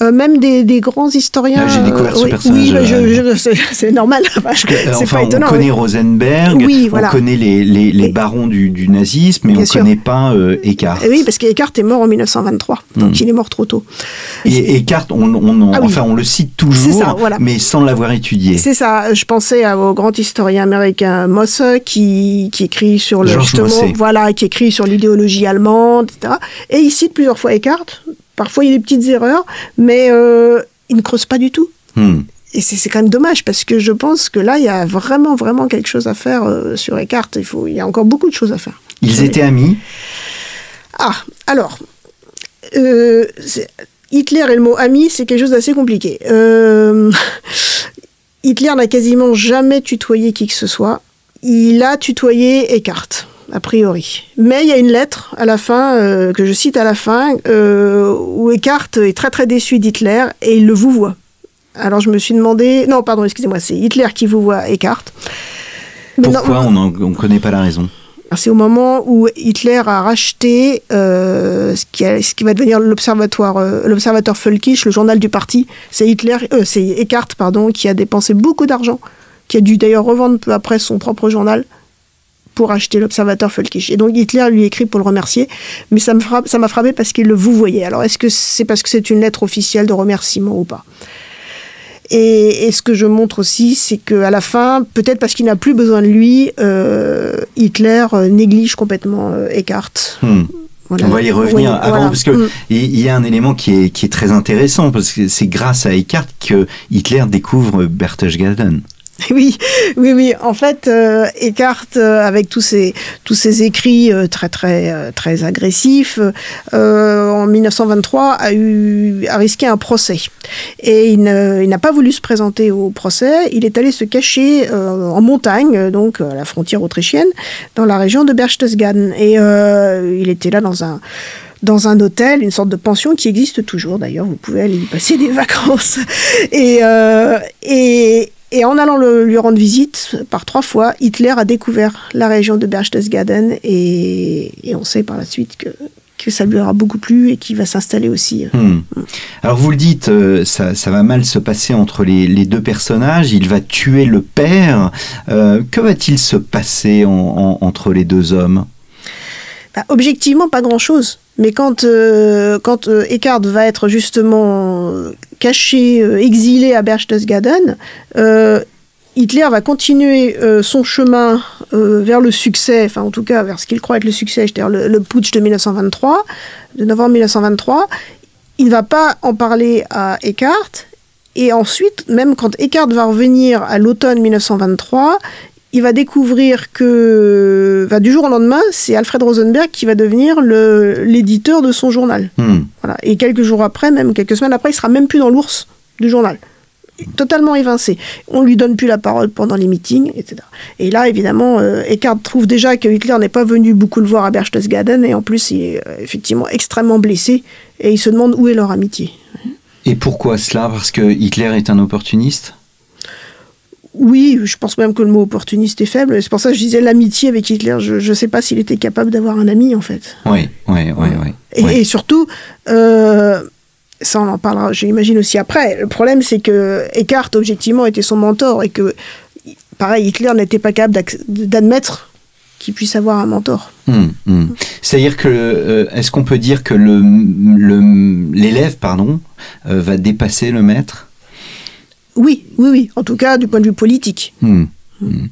Euh, même des, des, grands historiens. J'ai découvert ce oui, personnage. Oui, euh, c'est normal. c'est pas étonnant. On connaît Rosenberg, oui, voilà. on connaît les, les, les barons du, du, nazisme, mais on ne connaît pas euh, Eckhart. oui, parce qu'Eckhart est mort en 1923, donc hmm. il est mort trop tôt. Et Eckhart, on, on, ah enfin, on le cite toujours, ça, voilà. mais sans l'avoir étudié. C'est ça. Je pensais au grand historien américain Mosse qui, qui écrit sur le justement, voilà, qui écrit sur l'idéologie allemande, etc. Et il cite plusieurs fois Eckhart Parfois, il y a des petites erreurs, mais euh, il ne creuse pas du tout. Hmm. Et c'est quand même dommage parce que je pense que là, il y a vraiment, vraiment quelque chose à faire euh, sur Eckhart. Il, faut, il y a encore beaucoup de choses à faire. Ils étaient amis? Ah, alors, euh, Hitler et le mot ami, c'est quelque chose d'assez compliqué. Hitler n'a quasiment jamais tutoyé qui que ce soit. Il a tutoyé Eckhart a priori. Mais il y a une lettre à la fin, euh, que je cite à la fin, euh, où Eckhart est très très déçu d'Hitler et il le vous voit. Alors je me suis demandé, non pardon, excusez-moi, c'est Hitler qui vous voit Eckhart. Pourquoi on ne connaît pas la raison? C'est au moment où Hitler a racheté euh, ce, qui ce, qui va devenir l'observatoire, l'observateur Völkisch, le journal du parti. C'est Hitler, c'est Eckhart pardon, qui a dépensé beaucoup d'argent, qui a dû d'ailleurs revendre peu après son propre journal pour acheter l'observateur Völkisch. Et donc Hitler lui écrit pour le remercier, mais ça m'a frappé parce qu'il le vous voyait. Alors est-ce que c'est parce que c'est une lettre officielle de remerciement ou pas? Et, ce que je montre aussi, c'est qu'à la fin, peut-être parce qu'il n'a plus besoin de lui, euh, Hitler euh, néglige complètement euh, Eckhart. Hmm. On va y revenir avant parce que hmm. il y a un élément qui est, qui est très intéressant parce que c'est grâce à Eckhart que Hitler découvre Berchtesgaden. Oui, oui, oui. En fait, euh, Eckhart, euh, avec tous ses, tous ses écrits euh, très, très, très agressifs, en 1923, a, eu, a risqué un procès. Et il n'a pas voulu se présenter au procès. Il est allé se cacher en montagne, donc à la frontière autrichienne, dans la région de Berchtesgaden. Et il était là dans un dans un hôtel, une sorte de pension qui existe toujours d'ailleurs. Vous pouvez aller y passer des vacances. Et, et, et en allant lui rendre visite par trois fois, Hitler a découvert la région de Berchtesgaden et, on sait par la suite que, ça lui aura beaucoup plu et qu'il va s'installer aussi. Hmm. Alors vous le dites, euh, ça, va mal se passer entre les, deux personnages, il va tuer le père. Euh, que va-t-il se passer entre les deux hommes? Bah, Objectivement, pas grand-chose. Mais quand, euh, quand euh, Eckhart va être justement caché, euh, exilé à Berchtesgaden, Hitler va continuer euh, son chemin euh, vers le succès, enfin en tout cas vers ce qu'il croit être le succès, c'est-à-dire le, le, putsch de 1923, de novembre 1923. Il ne va pas en parler à Eckhart. Et ensuite, même quand Eckhart va revenir à l'automne 1923, il va découvrir que, du jour au lendemain, c'est Alfred Rosenberg qui va devenir l'éditeur de son journal. Hmm. Voilà. Et quelques jours après, même quelques semaines après, il sera même plus dans l'ours du journal totalement évincé. On lui donne plus la parole pendant les meetings, etc. Et là, évidemment, euh, Eckhart trouve déjà que Hitler n'est pas venu beaucoup le voir à Berchtesgaden, et en plus, il est euh, effectivement extrêmement blessé, et il se demande où est leur amitié. Et pourquoi cela? Parce que Hitler est un opportuniste? Oui, je pense même que le mot opportuniste est faible. C'est pour ça que je disais l'amitié avec Hitler. Je ne sais pas s'il était capable d'avoir un ami, en fait. Oui, oui, oui. oui. Et, et, surtout, euh, ça on en parlera, j'imagine aussi après. Le problème, c'est que Eckhart, objectivement, était son mentor et que, pareil, Hitler n'était pas capable d'admettre qu'il puisse avoir un mentor. Hum, hum. C'est-à-dire que, euh, est-ce qu'on peut dire que l'élève, le, pardon, euh, va dépasser le maître? Oui, oui, oui. En tout cas, du point de vue politique. Hum. Hmm.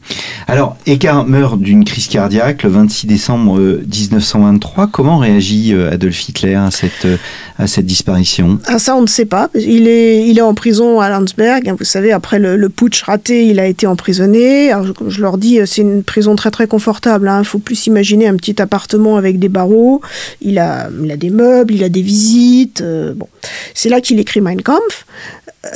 Alors, Eckhart meurt d'une crise cardiaque le 26 décembre 1923. Euh, Comment réagit euh, Adolf Hitler à cette, euh, à cette disparition? Ah, Ça, on ne sait pas. Il est, il est en prison à Landsberg. Vous savez, après le, putsch raté, il a été emprisonné. Alors, je, leur dis, c'est une prison très très confortable. Il hein. faut plus imaginer un petit appartement avec des barreaux. Il a, il a des meubles, il a des visites. bon. C'est là qu'il écrit Mein Kampf.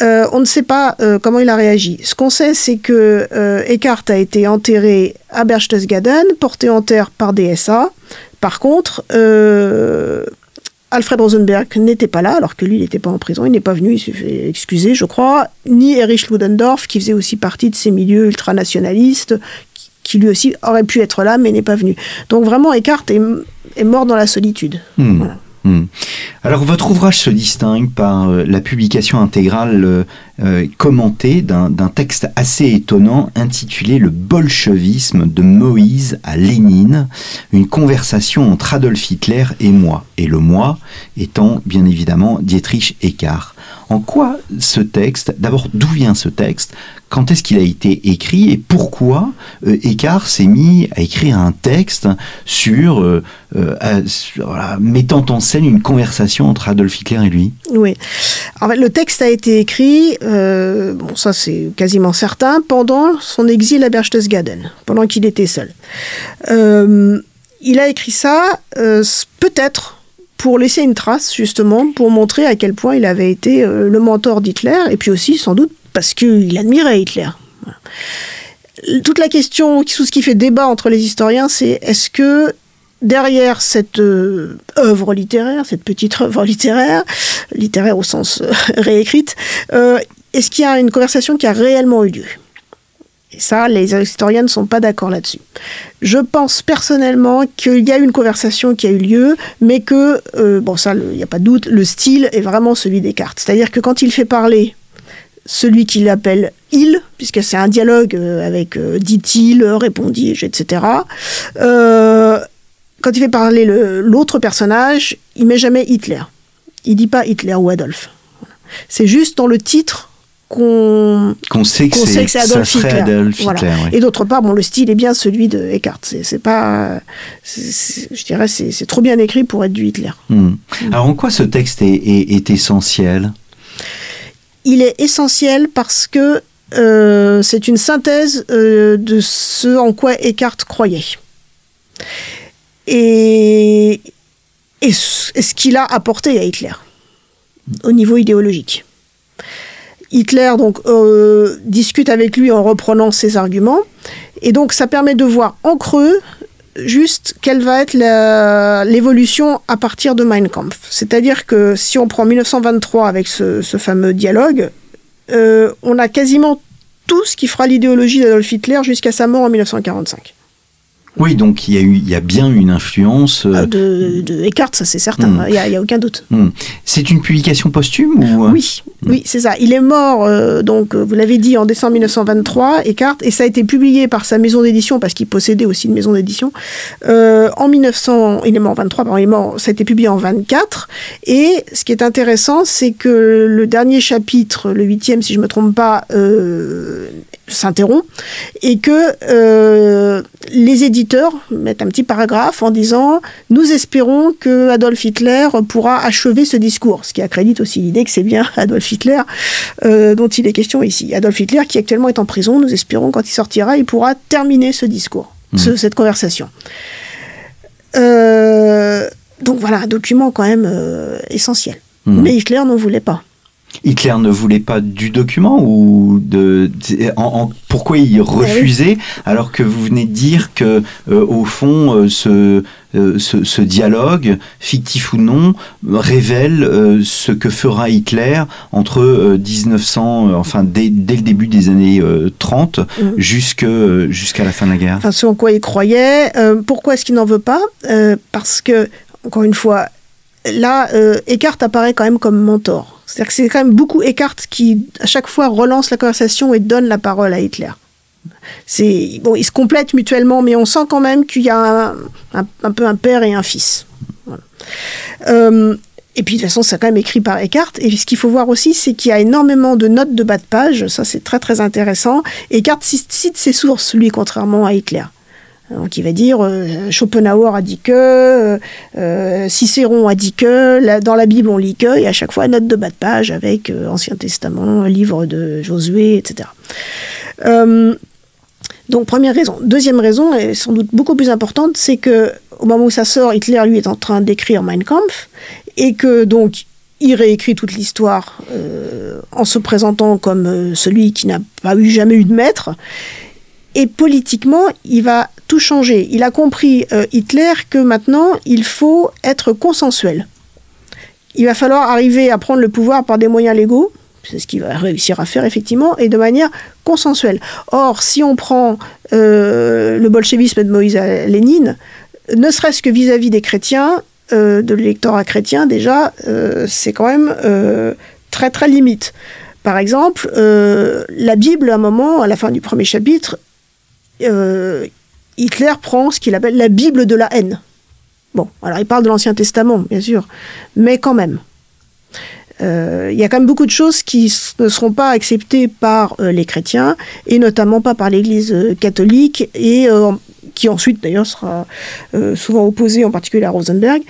Euh, on ne sait pas euh, comment il a réagi. Ce qu'on sait, c'est que euh, Eckhart a été enterré à Berchtesgaden, porté en terre par DSA. Par contre, Alfred Rosenberg n'était pas là, alors que lui, il n'était pas en prison, il n'est pas venu, il s'est fait excuser, je crois, ni Erich Ludendorff, qui faisait aussi partie de ces milieux ultranationalistes, qui lui aussi aurait pu être là, mais n'est pas venu. Donc vraiment, Eckhart est, mort dans la solitude. Hmm. Hmm. Alors votre ouvrage se distingue par euh, la publication intégrale euh, euh, commentée d'un texte assez étonnant intitulé Le bolchevisme de Moïse à Lénine, une conversation entre Adolf Hitler et moi, et le moi étant bien évidemment Dietrich Eckart. En quoi ce texte, d'abord d'où vient ce texte, quand est-ce qu'il a été écrit et pourquoi euh, s'est mis à écrire un texte sur, euh, euh, mettant en scène une conversation entre Adolf Hitler et lui? Oui. Le texte a été écrit, bon ça c'est quasiment certain, pendant son exil à Berchtesgaden, pendant qu'il était seul. il a écrit ça peut-être pour laisser une trace, justement, pour montrer à quel point il avait été euh, le mentor d'Hitler, et puis aussi, sans doute, parce qu'il admirait Hitler. Toute la question, tout ce qui fait débat entre les historiens, c'est est-ce que derrière cette euh, œuvre littéraire, cette petite œuvre littéraire, littéraire au sens euh, réécrite, est-ce qu'il y a une conversation qui a réellement eu lieu? Et ça, les historiens ne sont pas d'accord là-dessus. Je pense personnellement qu'il y a une conversation qui a eu lieu, mais que, euh, bon ça, il n'y a pas de doute, le style est vraiment celui des cartes. C'est-à-dire que quand il fait parler celui qu'il appelle il, puisque c'est un dialogue euh, avec euh, dit-il, répondis-je, etc. quand il fait parler l'autre personnage, il met jamais Hitler. Il dit pas Hitler ou Adolphe. C'est juste dans le titre qu'on sait que c'est Adolf Hitler. Et d'autre part, bon, le style est bien celui de Eckhart. C'est pas, je dirais, c'est trop bien écrit pour être du Hitler. Hmm. Hmm. Alors en quoi ce texte est, essentiel? Il est essentiel parce que euh, c'est une synthèse euh, de ce en quoi Eckhart croyait. Et, et ce qu'il a apporté à Hitler au niveau idéologique. Hitler donc euh, discute avec lui en reprenant ses arguments, et donc ça permet de voir en creux juste quelle va être l'évolution à partir de Mein Kampf. C'est-à-dire que si on prend 1923 avec ce, fameux dialogue, euh, on a quasiment tout ce qui fera l'idéologie d'Adolf Hitler jusqu'à sa mort en 1945. Oui, donc il y a, eu, il y a bien une influence. euh, de, de Eckhart, ça c'est certain, Mm. il n'y a, aucun doute. Hmm. C'est une publication posthume ou Oui, oui, c'est ça. Il est mort, euh, donc euh, vous l'avez dit, en décembre 1923, Eckhart, et ça a été publié par sa maison d'édition, parce qu'il possédait aussi une maison d'édition, euh, en 1900, il est mort en 23, pardon, il est mort, ça a été publié en 24, et ce qui est intéressant, c'est que le dernier chapitre, le huitième, si je me trompe pas, s'interrompt, et que les éditeurs mettent un petit paragraphe en disant « Nous espérons que Adolf Hitler pourra achever ce discours », ce qui accrédite aussi l'idée que c'est bien Adolf Hitler euh, dont il est question ici. Adolf Hitler qui actuellement est en prison, nous espérons quand il sortira, il pourra terminer ce discours, ce- cette conversation. Euh, donc voilà, un document quand même euh, essentiel. Mhm. Mais Hitler n'en voulait pas. Hitler ne voulait pas du document ou de, de- en- en- pourquoi il refusait alors que vous venez de dire que euh, au fond euh, ce, euh, ce ce dialogue fictif ou non révèle ce que fera Hitler entre euh, 1900 euh, enfin dès, dès le début des années euh, 30 Mhm. jusque euh, jusqu'à la fin de la guerre. enfin ce en quoi il croyait. Pourquoi est-ce qu'il n'en veut pas Parce que, encore une fois, là, Eckhart apparaît quand même comme mentor. C'est-à-dire que c'est quand même beaucoup Eckhart qui, à chaque fois, relance la conversation et donne la parole à Hitler. C'est bon, ils se complètent mutuellement, mais on sent quand même qu'il y a un, peu un père et un fils. Euh, et puis de toute façon, c'est quand même écrit par Eckhart. Et ce qu'il faut voir aussi, c'est qu'il y a énormément de notes de bas de page. Ça, c'est très très intéressant. Eckhart cite ses sources, lui, contrairement à Hitler. Donc il va dire euh, Schopenhauer a dit que, euh, euh, Cicéron a dit que, dans la Bible on lit que, et à chaque fois note de bas de page avec euh, Ancien Testament, livre de Josué, etc. Euh, donc première raison. Deuxième raison, et sans doute beaucoup plus importante, c'est que au moment où ça sort, Hitler lui est en train d'écrire Mein Kampf, et que donc il réécrit toute l'histoire euh, en se présentant comme euh, celui qui n'a pas eu jamais eu de maître. Et politiquement, il va tout changer. Il a compris, euh, Hitler, que maintenant, il faut être consensuel. Il va falloir arriver à prendre le pouvoir par des moyens légaux, c'est ce qu'il va réussir à faire effectivement, et de manière consensuelle. Or, si on prend euh, le bolchevisme de Moïse Lénine, ne serait-ce que vis-à-vis des chrétiens, euh, de l'électorat chrétien, déjà, c'est quand même très très limite. Par exemple, la Bible, à un moment, à la fin du premier chapitre, Hitler prend ce qu'il appelle la Bible de la haine. Bon, alors il parle de l'Ancien Testament, bien sûr, mais quand même. Euh, Il y a quand même beaucoup de choses qui ne seront pas acceptées par euh, les chrétiens, et notamment pas par l'Église euh, catholique, et euh, qui ensuite d'ailleurs sera euh, souvent opposée, en particulier à Rosenberg.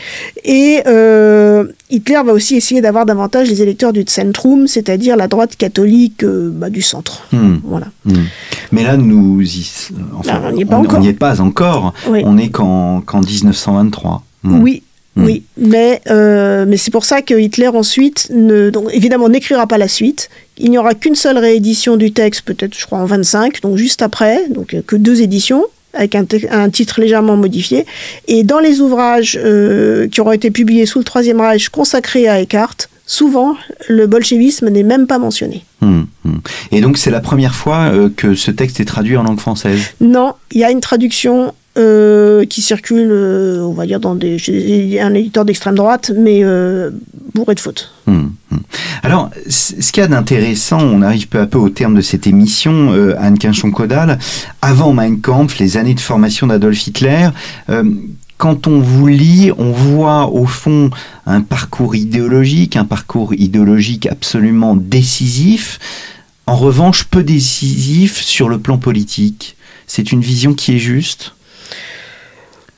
Et euh, Hitler va aussi essayer d'avoir davantage les électeurs du Zentrum, c'est-à-dire la droite catholique euh, bah, du centre. Hmm. Voilà. Hmm. Mais là, nous y, enfin, on n'y est pas on encore. n'y est pas encore. Oui. On est qu'en qu'en 1923. Hmm. Oui, oui, mais, euh, mais c'est pour ça que Hitler ensuite, ne, donc évidemment, n'écrira pas la suite. Il n'y aura qu'une seule réédition du texte, peut-être, je crois, en 25, donc juste après, donc que deux éditions avec un, titre légèrement modifié. Et dans les ouvrages euh, qui auront été publiés sous le Troisième Reich consacrés à Eckhart, souvent, le bolchevisme n'est même pas mentionné. Hmm, hmm. Et donc, c'est la première fois euh, que ce texte est traduit en langue française? Non, il y a une traduction euh, qui circule, euh, on va dire, dans des, chez un éditeur d'extrême droite, mais euh, bourré de fautes. Hmm, hmm. Alors, ce qu'il y a d'intéressant, on arrive peu à peu au terme de cette émission, Anne Quinchon-Caudal, avant Mein Kampf, les années de formation d'Adolf Hitler, quand on vous lit, on voit au fond un parcours idéologique, un parcours idéologique absolument décisif, en revanche peu décisif sur le plan politique. C'est une vision qui est juste?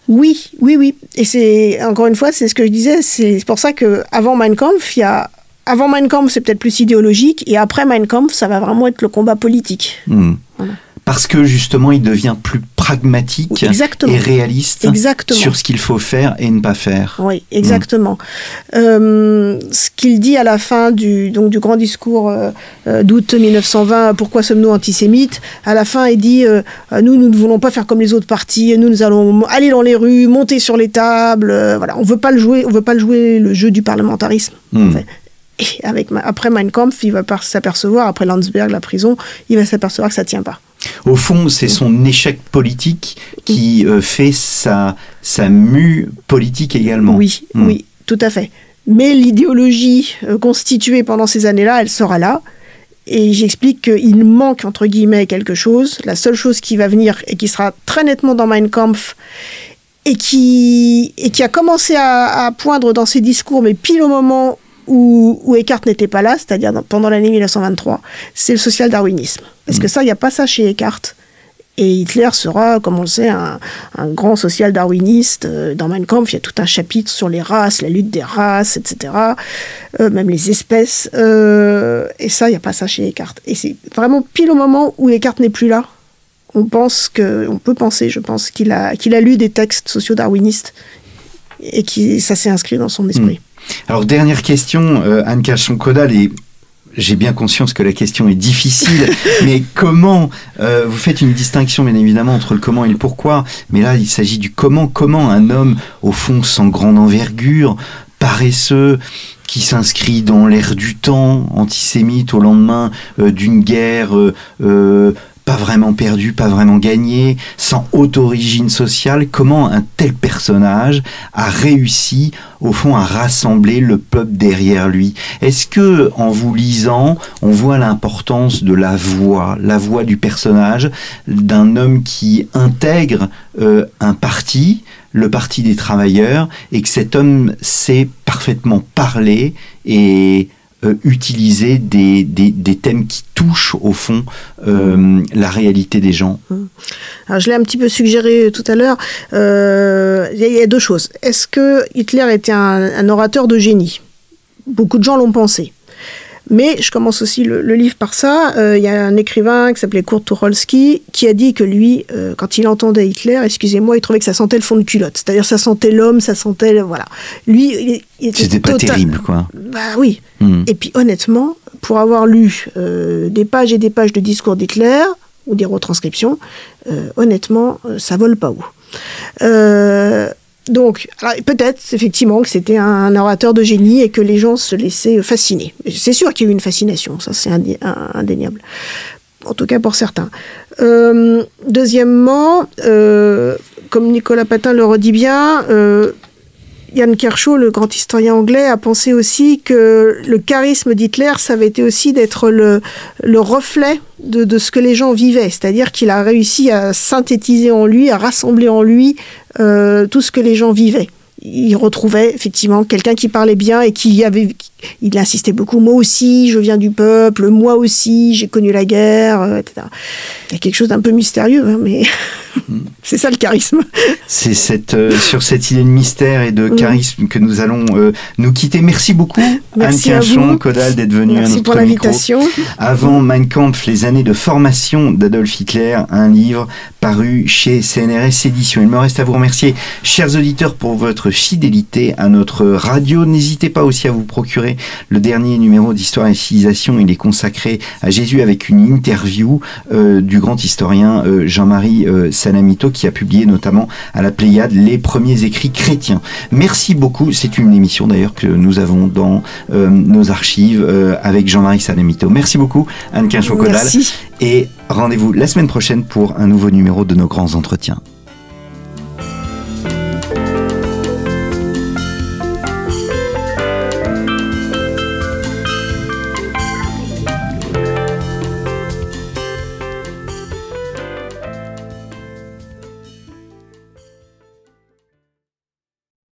Oui, oui, oui. Et c'est encore une fois, c'est ce que je disais. C'est pour ça que avant Mein Kampf, il y a avant Mein Kampf, c'est peut-être plus idéologique, et après Mein Kampf, ça va vraiment être le combat politique. Hmm. Voilà. Parce que justement, il devient plus pragmatique Exactement. et réaliste Exactement. sur ce qu'il faut faire et ne pas faire. Oui, exactement. Euh, ce qu'il dit à la fin du, donc, du grand discours euh, euh, d'août 1920, pourquoi sommes-nous antisémites? À la fin, il dit euh, nous, nous ne voulons pas faire comme les autres partis. Nous, nous allons aller dans les rues, monter sur les tables. voilà, on veut pas le jouer. On veut pas le jouer le jeu du parlementarisme. Hmm. fait. Et avec, après Mein Kampf, il va s'apercevoir, après Landsberg, la prison, il va s'apercevoir que ça tient pas. Au fond, c'est son échec politique qui euh, fait sa, sa mue politique également. Oui, Hmm. oui, tout à fait. Mais l'idéologie euh, constituée pendant ces années-là, elle sera là. Et j'explique qu'il manque, entre guillemets, quelque chose. La seule chose qui va venir et qui sera très nettement dans Mein Kampf et qui, et qui a commencé à, à poindre dans ses discours, mais pile au moment où, où Eckhart n'était pas là, c'est-à-dire pendant l'année 1923, c'est le social-darwinisme. Parce que ça, il n'y a pas ça chez Eckhart. Et Hitler sera, comme on le sait, un, un grand social-darwiniste. Euh, Dans Mein Kampf, il y a tout un chapitre sur les races, la lutte des races, etc. Euh, même les espèces. Euh, et ça, il n'y a pas ça chez Eckhart. Et c'est vraiment pile au moment où Eckhart n'est plus là. On pense que, on peut penser, je pense, qu'il a, qu'il a lu des textes socio-darwinistes et que ça s'est inscrit dans son esprit. Alors, dernière question, euh, Anne Cachon-Caudal, et j'ai bien conscience que la question est difficile, mais comment euh, Vous faites une distinction, bien évidemment, entre le comment et le pourquoi, mais là, il s'agit du comment. Comment un homme, au fond, sans grande envergure, paresseux, qui s'inscrit dans l'ère du temps, antisémite au lendemain euh, d'une guerre euh, pas vraiment perdue, pas vraiment gagnée, sans haute origine sociale, comment un tel personnage a réussi au fond à rassembler le peuple derrière lui? Est-ce que en vous lisant, on voit l'importance de la voix, la voix du personnage d'un homme qui intègre euh, un parti, le parti des travailleurs, et que cet homme sait parfaitement parler et euh, utiliser des, thèmes qui touchent au fond euh, la réalité des gens. Alors, je l'ai un petit peu suggéré tout à l'heure. Euh, Il y, a- deux choses. Est-ce que Hitler était un orateur de génie? Beaucoup de gens l'ont pensé. Mais je commence aussi le, le livre par ça. Euh, Il y a un écrivain qui s'appelait Kurt Tucholsky qui a dit que lui, euh, quand il entendait Hitler, excusez-moi, il trouvait que ça sentait le fond de culotte. C'est-à-dire ça sentait l'homme, ça sentait... le- Voilà. Lui, il, il était C'était pas terrible, quoi. Bah oui. Hmm. Et puis honnêtement, pour avoir lu euh, des pages et des pages de discours d'Hitler ou des retranscriptions, honnêtement, ça vole pas haut. Euh, donc, peut-être effectivement que c'était un orateur de génie et que les gens se laissaient fasciner. C'est sûr qu'il y a eu une fascination, ça c'est indéniable. En tout cas pour certains. Euh, deuxièmement, euh, comme Nicolas Patin le redit bien, euh, Yann Kershaw, le grand historien anglais, a pensé aussi que le charisme d'Hitler, ça avait été aussi d'être le, le reflet de, ce que les gens vivaient. C'est-à-dire qu'il a réussi à synthétiser en lui, à rassembler en lui tout ce que les gens vivaient. Il retrouvait effectivement quelqu'un qui parlait bien et qui avait, il insistait beaucoup. Moi aussi, je viens du peuple. Moi aussi, j'ai connu la guerre, euh, etc. Il y a quelque chose d'un peu mystérieux, hein, mais c'est ça le charisme. C'est cette, euh, sur cette idée de mystère et de Mm. charisme que nous allons euh, nous quitter. Merci beaucoup, Merci Anne à Quinchon. Caudal, d'être venue à Merci notre pour l'invitation. Avant Mein Kampf, les années de formation d'Adolf Hitler, un livre paru chez CNRS Éditions. Il me reste à vous remercier, chers auditeurs, pour votre fidélité à notre radio. N'hésitez pas aussi à vous procurer le dernier numéro d'Histoire et Civilisation. Il est consacré à Jésus avec une interview euh, du grand historien euh, Jean-Marie euh, Salamito qui a publié notamment à la Pléiade les premiers écrits chrétiens. Merci beaucoup. C'est une émission d'ailleurs que nous avons dans euh, nos archives avec Jean-Marie Salamito. Merci beaucoup, Anne Quinchon-Caudal. Merci. Et rendez-vous la semaine prochaine pour un nouveau numéro de nos grands entretiens.